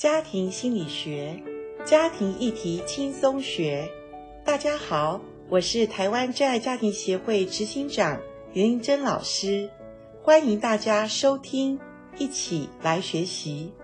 家庭心理学，家庭议题轻松学。大家好，我是台湾真爱家庭协会执行长林玲珍老师，欢迎大家收听，一起来学习。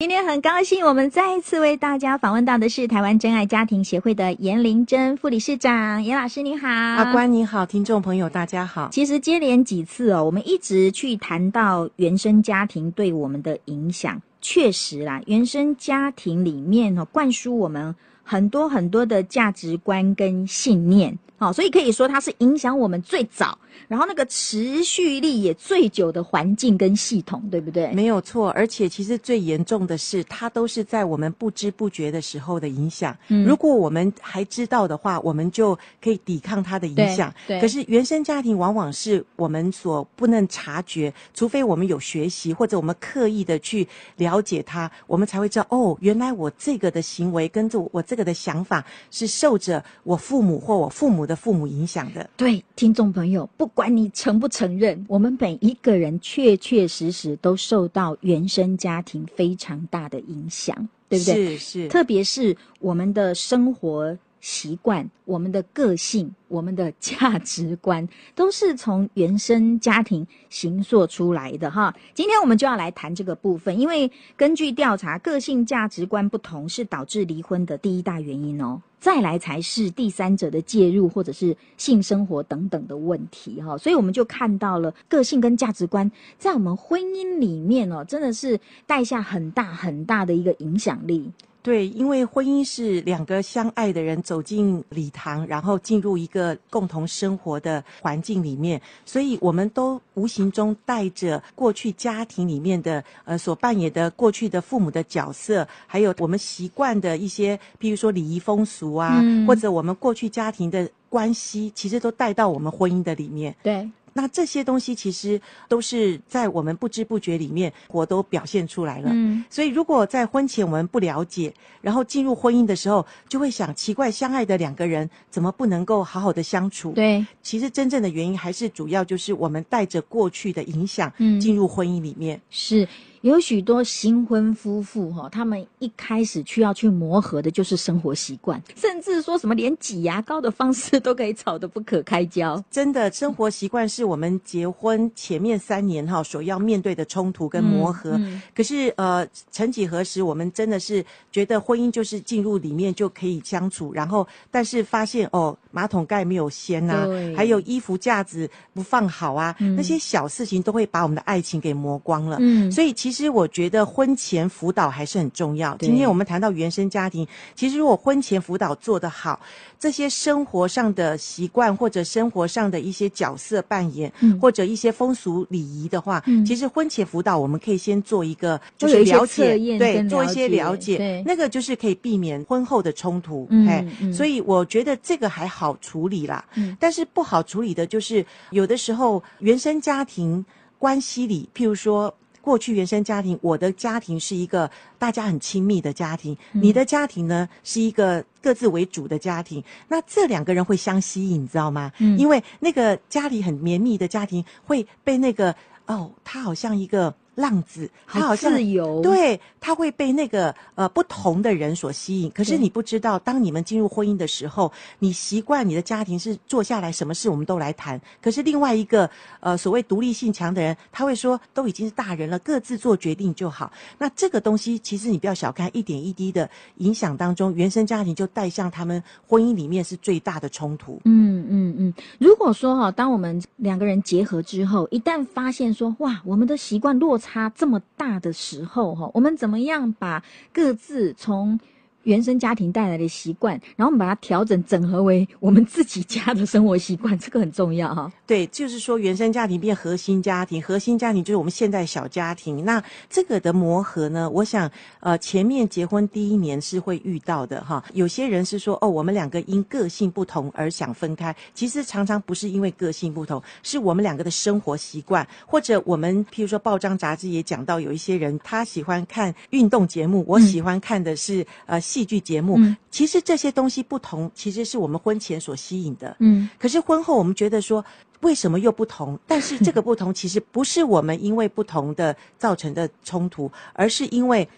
今天很高兴，我们再一次为大家访问到的是台湾真爱家庭协会的颜玲珍副理事长。颜老师您好，阿关你好，听众朋友大家好。其实接连几次哦，我们一直去谈到原生家庭对我们的影响，确实啦，原生家庭里面哦，灌输我们很多很多的价值观跟信念。好，所以可以说它是影响我们最早，然后那个持续力也最久的环境跟系统，对不对？没有错，而且其实最严重的是，它都是在我们不知不觉的时候的影响。嗯，如果我们还知道的话，我们就可以抵抗它的影响。对，对。可是原生家庭往往是我们所不能察觉，除非我们有学习或者我们刻意的去了解它，我们才会知道哦，原来我这个的行为跟着我这个的想法是受着我父母或我父母的父母影响的。对，听众朋友，不管你承不承认，我们每一个人确确实实都受到原生家庭非常大的影响，对不对？是是，特别是我们的生活习惯、我们的个性、我们的价值观，都是从原生家庭形塑出来的哈。今天我们就要来谈这个部分，因为根据调查，个性价值观不同是导致离婚的第一大原因哦。再来才是第三者的介入，或者是性生活等等的问题哈，所以我们就看到了个性跟价值观在我们婚姻里面哦，真的是带下很大很大的一个影响力。对，因为婚姻是两个相爱的人走进礼堂，然后进入一个共同生活的环境里面，所以我们都无形中带着过去家庭里面的呃所扮演的过去的父母的角色，还有我们习惯的一些，比如说礼仪风俗啊，嗯、或者我们过去家庭的关系，其实都带到我们婚姻的里面。对。那这些东西其实都是在我们不知不觉里面，我都表现出来了。嗯，所以如果在婚前我们不了解，然后进入婚姻的时候，就会想奇怪，相爱的两个人怎么不能够好好的相处？对，其实真正的原因还是主要就是我们带着过去的影响，进入婚姻里面。嗯，是。有许多新婚夫妇哈，他们一开始需要去磨合的就是生活习惯，甚至说什么连挤牙膏的方式都可以吵得不可开交。真的，生活习惯是我们结婚前面三年哈所要面对的冲突跟磨合。嗯嗯、可是呃，曾几何时，我们真的是觉得婚姻就是进入里面就可以相处，然后但是发现哦，马桶盖没有掀呐、还有衣服架子不放好啊，嗯、那些小事情都会把我们的爱情给磨光了。嗯，所以其实。其实我觉得婚前辅导还是很重要。今天我们谈到原生家庭，其实如果婚前辅导做得好，这些生活上的习惯或者生活上的一些角色扮演，嗯、或者一些风俗礼仪的话，嗯、其实婚前辅导我们可以先做一个就是了解，对，做一些了解，对那个就是可以避免婚后的冲突。嗯、哎，嗯、所以我觉得这个还好处理啦。嗯、但是不好处理的就是有的时候原生家庭关系里，譬如说。过去原生家庭，我的家庭是一个大家很亲密的家庭，嗯、你的家庭呢是一个各自为主的家庭。那这两个人会相吸引，你知道吗？嗯、因为那个家里很绵密的家庭会被那个哦，他好像一个。浪子，他好像自由，对，他会被那个呃不同的人所吸引。可是你不知道，当你们进入婚姻的时候，你习惯你的家庭是坐下来，什么事我们都来谈。可是另外一个呃所谓独立性强的人，他会说，都已经是大人了，各自做决定就好。那这个东西其实你不要小看，一点一滴的影响当中，原生家庭就带向他们婚姻里面是最大的冲突。嗯嗯嗯。如果说哈，当我们两个人结合之后，一旦发现说哇，我们的习惯落差。差这么大的时候，哈，我们怎么样把各自从原生家庭带来的习惯，然后我们把它调整整合为我们自己家的生活习惯，这个很重要哈。对，就是说原生家庭变核心家庭，核心家庭就是我们现在小家庭。那这个的磨合呢，我想呃前面结婚第一年是会遇到的哈。有些人是说哦，我们两个因个性不同而想分开，其实常常不是因为个性不同，是我们两个的生活习惯，或者我们譬如说报章杂志也讲到有一些人他喜欢看运动节目，我喜欢看的是、嗯、呃。戏剧节目，嗯、其实这些东西不同，其实是我们婚前所吸引的。嗯，可是婚后我们觉得说，为什么又不同？但是这个不同其实不是我们因为不同的造成的冲突，而是因为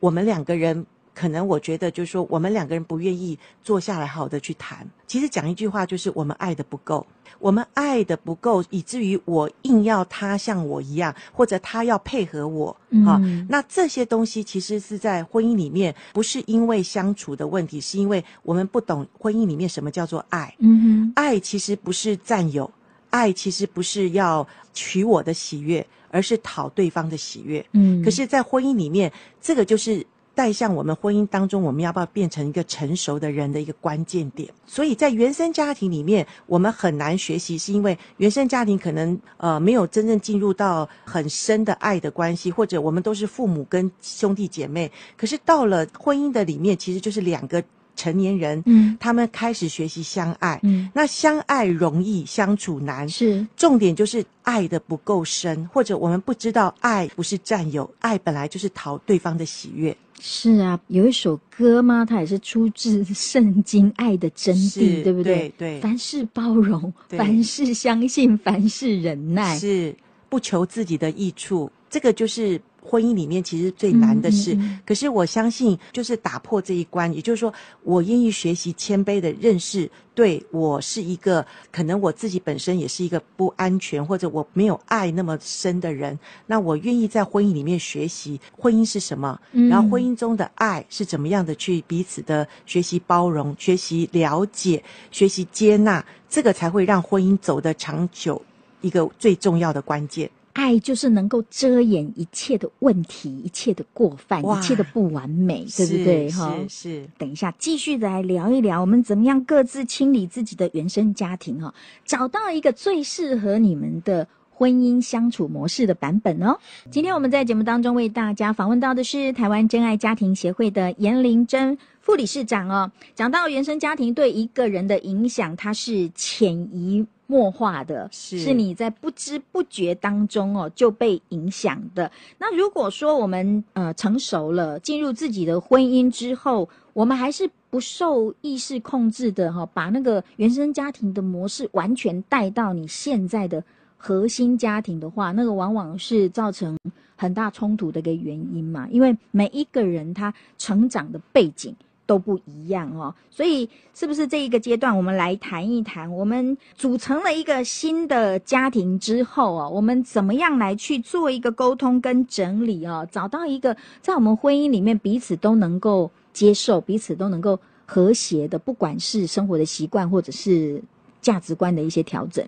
我们两个人。可能我觉得就是说，我们两个人不愿意坐下来好好的去谈。其实讲一句话，就是我们爱的不够，我们爱的不够，以至于我硬要他像我一样，或者他要配合我。嗯、啊，那这些东西其实是在婚姻里面，不是因为相处的问题，是因为我们不懂婚姻里面什么叫做爱。嗯哼，爱其实不是占有，爱其实不是要取我的喜悦，而是讨对方的喜悦。嗯，可是，在婚姻里面，这个就是。带向我们婚姻当中，我们要不要变成一个成熟的人的一个关键点？所以在原生家庭里面，我们很难学习，是因为原生家庭可能呃没有真正进入到很深的爱的关系，或者我们都是父母跟兄弟姐妹。可是到了婚姻的里面，其实就是两个成年人，嗯，他们开始学习相爱，嗯，那相爱容易相处难，是重点就是爱的不够深，或者我们不知道爱不是占有，爱本来就是讨对方的喜悦。是啊，有一首歌吗？它也是出自圣经《爱的真谛》，对不对？对对。凡事包容，凡事相信，凡事忍耐，是不求自己的益处。这个就是。婚姻里面其实最难的事，可是我相信，就是打破这一关，也就是说，我愿意学习谦卑的认识，对我是一个可能我自己本身也是一个不安全或者我没有爱那么深的人，那我愿意在婚姻里面学习婚姻是什么，嗯、然后婚姻中的爱是怎么样的去彼此的学习包容、学习了解、学习接纳，这个才会让婚姻走得长久，一个最重要的关键。爱就是能够遮掩一切的问题，一切的过犯，一切的不完美，对不对？哈，是是。等一下，继续的来聊一聊，我们怎么样各自清理自己的原生家庭，哈，找到一个最适合你们的婚姻相处模式的版本哦。今天我们在节目当中为大家访问到的是台湾真爱家庭协会的颜玲珍副理事长哦。讲到原生家庭对一个人的影响，它是潜移。默化的是，是你在不知不觉当中哦就被影响的。那如果说我们呃成熟了，进入自己的婚姻之后，我们还是不受意识控制的哈，把那个原生家庭的模式完全带到你现在的核心家庭的话，那个往往是造成很大冲突的一个原因嘛。因为每一个人他成长的背景。都不一样哦，所以是不是这一个阶段，我们来谈一谈，我们组成了一个新的家庭之后啊，我们怎么样来去做一个沟通跟整理啊，找到一个在我们婚姻里面彼此都能够接受、彼此都能够和谐的，不管是生活的习惯或者是价值观的一些调整。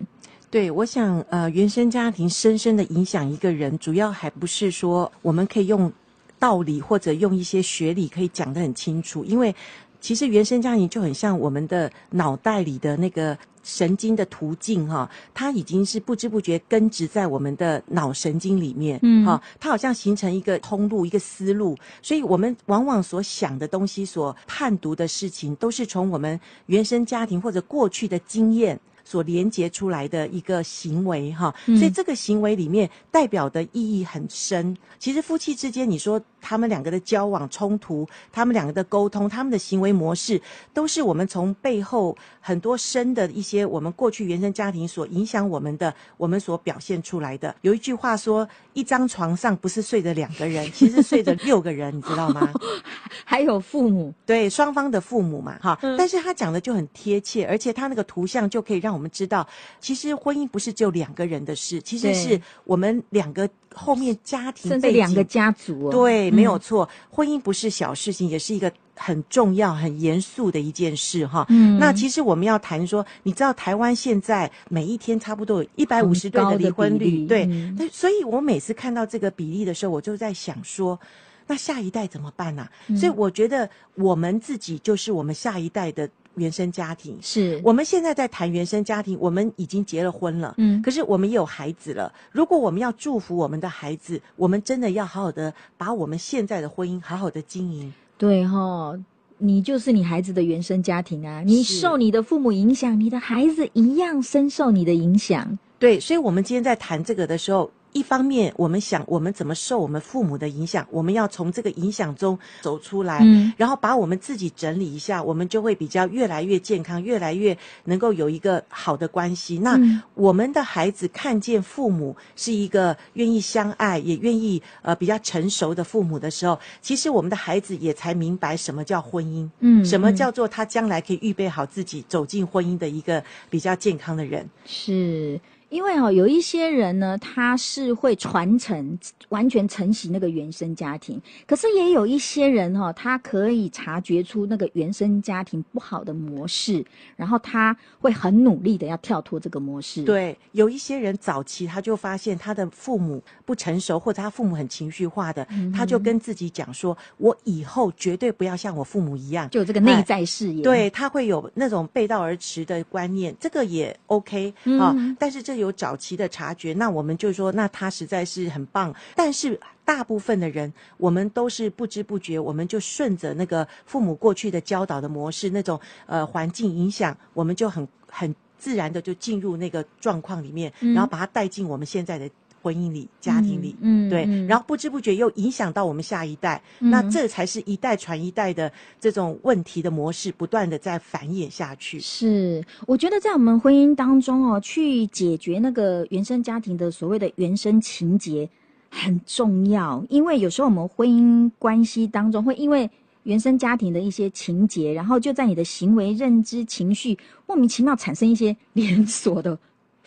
对，我想呃，原生家庭深深的影响一个人，主要还不是说我们可以用。道理或者用一些学理可以讲得很清楚，因为其实原生家庭就很像我们的脑袋里的那个神经的途径哈，它已经是不知不觉根植在我们的脑神经里面，嗯，哈，它好像形成一个通路、一个思路，所以我们往往所想的东西、所判读的事情，都是从我们原生家庭或者过去的经验。所连接出来的一个行为哈，所以这个行为里面代表的意义很深。其实夫妻之间，你说他们两个的交往冲突，他们两个的沟通，他们的行为模式，都是我们从背后很多深的一些我们过去原生家庭所影响我们的，我们所表现出来的。有一句话说，一张床上不是睡着两个人，其实睡着六个人，你知道吗？还有父母，对，双方的父母嘛，哈。但是他讲的就很贴切，而且他那个图像就可以让。我们知道，其实婚姻不是只有两个人的事，其实是我们两个后面家庭甚至两个家族哦。对，没有错，婚姻不是小事情，也是一个很重要、很严肃的一件事哈。嗯，那其实我们要谈说，你知道台湾现在每一天差不多有一百五十对的离婚率，对，那所以我每次看到这个比例的时候，我就在想说，那下一代怎么办呢？所以我觉得我们自己就是我们下一代的。原生家庭是我们现在在谈原生家庭，我们已经结了婚了，嗯，可是我们也有孩子了。如果我们要祝福我们的孩子，我们真的要好好的把我们现在的婚姻好好的经营。对哈、哦，你就是你孩子的原生家庭啊，你受你的父母影响，你的孩子一样深受你的影响。对，所以，我们今天在谈这个的时候。一方面，我们想我们怎么受我们父母的影响，我们要从这个影响中走出来，嗯，然后把我们自己整理一下，我们就会比较越来越健康，越来越能够有一个好的关系。那我们的孩子看见父母是一个愿意相爱，也愿意呃比较成熟的父母的时候，其实我们的孩子也才明白什么叫婚姻，嗯，什么叫做他将来可以预备好自己走进婚姻的一个比较健康的人，是。因为哦，有一些人呢，他是会传承，完全承袭那个原生家庭。可是也有一些人哈、哦，他可以察觉出那个原生家庭不好的模式，然后他会很努力的要跳脱这个模式。对，有一些人早期他就发现他的父母不成熟，或者他父母很情绪化的，嗯、他就跟自己讲说：“我以后绝对不要像我父母一样。”就有这个内在视野。对，他会有那种背道而驰的观念，这个也 OK 啊、嗯哦。但是这。有早期的察觉，那我们就说，那他实在是很棒。但是大部分的人，我们都是不知不觉，我们就顺着那个父母过去的教导的模式，那种呃环境影响，我们就很很自然的就进入那个状况里面，然后把它带进我们现在的。婚姻里、家庭里，嗯，对，嗯、然后不知不觉又影响到我们下一代，嗯、那这才是一代传一代的这种问题的模式，不断的在繁衍下去。是，我觉得在我们婚姻当中哦，去解决那个原生家庭的所谓的原生情节很重要，因为有时候我们婚姻关系当中会因为原生家庭的一些情节，然后就在你的行为、认知、情绪莫名其妙产生一些连锁的。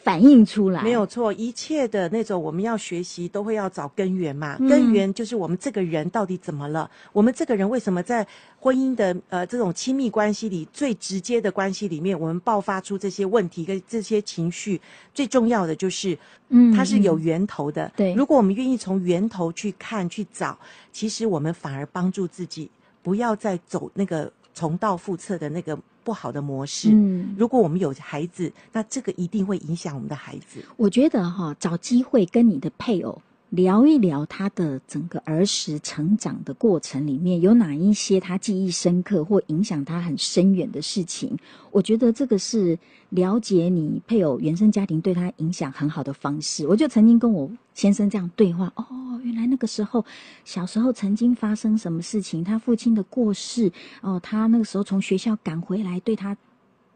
反映出来没有错，一切的那种我们要学习都会要找根源嘛。嗯、根源就是我们这个人到底怎么了？我们这个人为什么在婚姻的呃这种亲密关系里最直接的关系里面，我们爆发出这些问题跟这些情绪？最重要的就是，嗯，它是有源头的。对、嗯，如果我们愿意从源头去看去找，其实我们反而帮助自己，不要再走那个重蹈覆辙的那个。不好的模式。嗯，如果我们有孩子，那这个一定会影响我们的孩子。我觉得哈，找机会跟你的配偶。聊一聊他的整个儿时成长的过程里面有哪一些他记忆深刻或影响他很深远的事情？我觉得这个是了解你配偶原生家庭对他影响很好的方式。我就曾经跟我先生这样对话：哦，原来那个时候小时候曾经发生什么事情？他父亲的过世，哦，他那个时候从学校赶回来，对他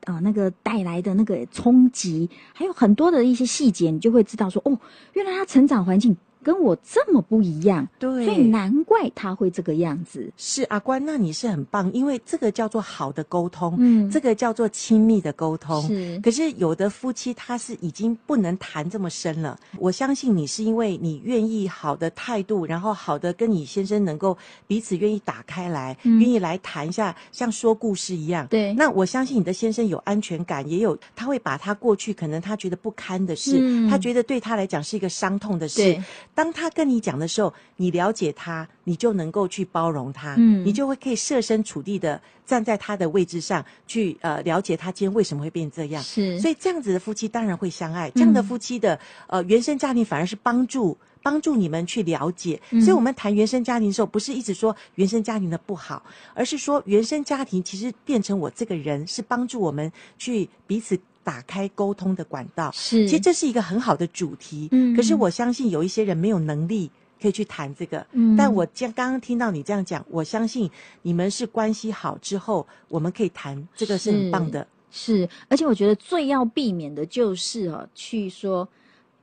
啊、那个带来的那个冲击，还有很多的一些细节，你就会知道说：哦，原来他成长环境。跟我这么不一样，对，所以难怪他会这个样子。是阿关，那你是很棒，因为这个叫做好的沟通，嗯，这个叫做亲密的沟通。是，可是有的夫妻他是已经不能谈这么深了。我相信你是因为你愿意好的态度，然后好的跟你先生能够彼此愿意打开来，嗯，愿意来谈一下，像说故事一样。对，那我相信你的先生有安全感，也有他会把他过去可能他觉得不堪的事，嗯，他觉得对他来讲是一个伤痛的事。对。当他跟你讲的时候，你了解他，你就能够去包容他，嗯，你就会可以设身处地的站在他的位置上去，呃，了解他今天为什么会变这样。是，所以这样子的夫妻当然会相爱。这样的夫妻的，呃，原生家庭反而是帮助帮助你们去了解。所以我们谈原生家庭的时候，不是一直说原生家庭的不好，而是说原生家庭其实变成我这个人，是帮助我们去彼此。打开沟通的管道，是，其实这是一个很好的主题。嗯，可是我相信有一些人没有能力可以去谈这个。嗯，但我将刚刚听到你这样讲，我相信你们是关系好之后，我们可以谈这个是很棒的。是，是，而且我觉得最要避免的就是哦，去说。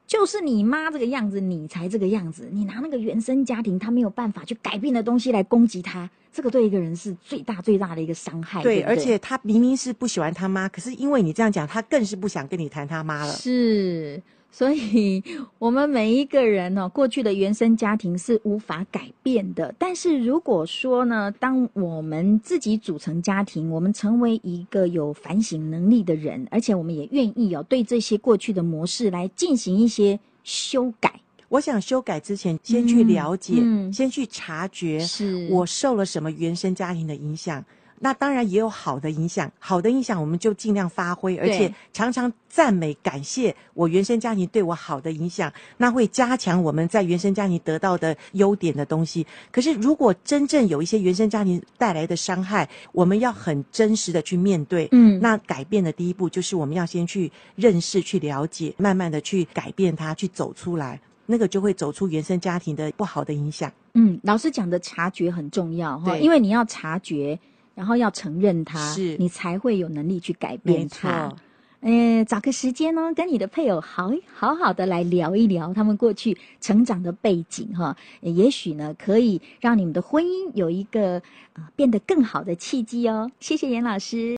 就是你妈这个样子，你才这个样子。你拿那个原生家庭他没有办法去改变的东西来攻击他，这个对一个人是最大最大的一个伤害。对，对对，而且他明明是不喜欢他妈，可是因为你这样讲，他更是不想跟你谈他妈了。是。所以，我们每一个人呢，过去的原生家庭是无法改变的。但是，如果说呢，当我们自己组成家庭，我们成为一个有反省能力的人，而且我们也愿意哦，对这些过去的模式来进行一些修改。我想修改之前，先去了解，嗯，先去察觉，是我受了什么原生家庭的影响。那当然也有好的影响，好的影响我们就尽量发挥，而且常常赞美、感谢我原生家庭对我好的影响，那会加强我们在原生家庭得到的优点的东西。可是如果真正有一些原生家庭带来的伤害，我们要很真实的去面对。嗯，那改变的第一步就是我们要先去认识、去了解，慢慢的去改变它，去走出来。那个就会走出原生家庭的不好的影响。嗯，老师讲的察觉很重要哈，因为你要察觉，然后要承认它，是你才会有能力去改变它。嗯，找个时间呢，跟你的配偶好好好的来聊一聊他们过去成长的背景哈，也许呢可以让你们的婚姻有一个啊、呃、变得更好的契机哦。谢谢严老师。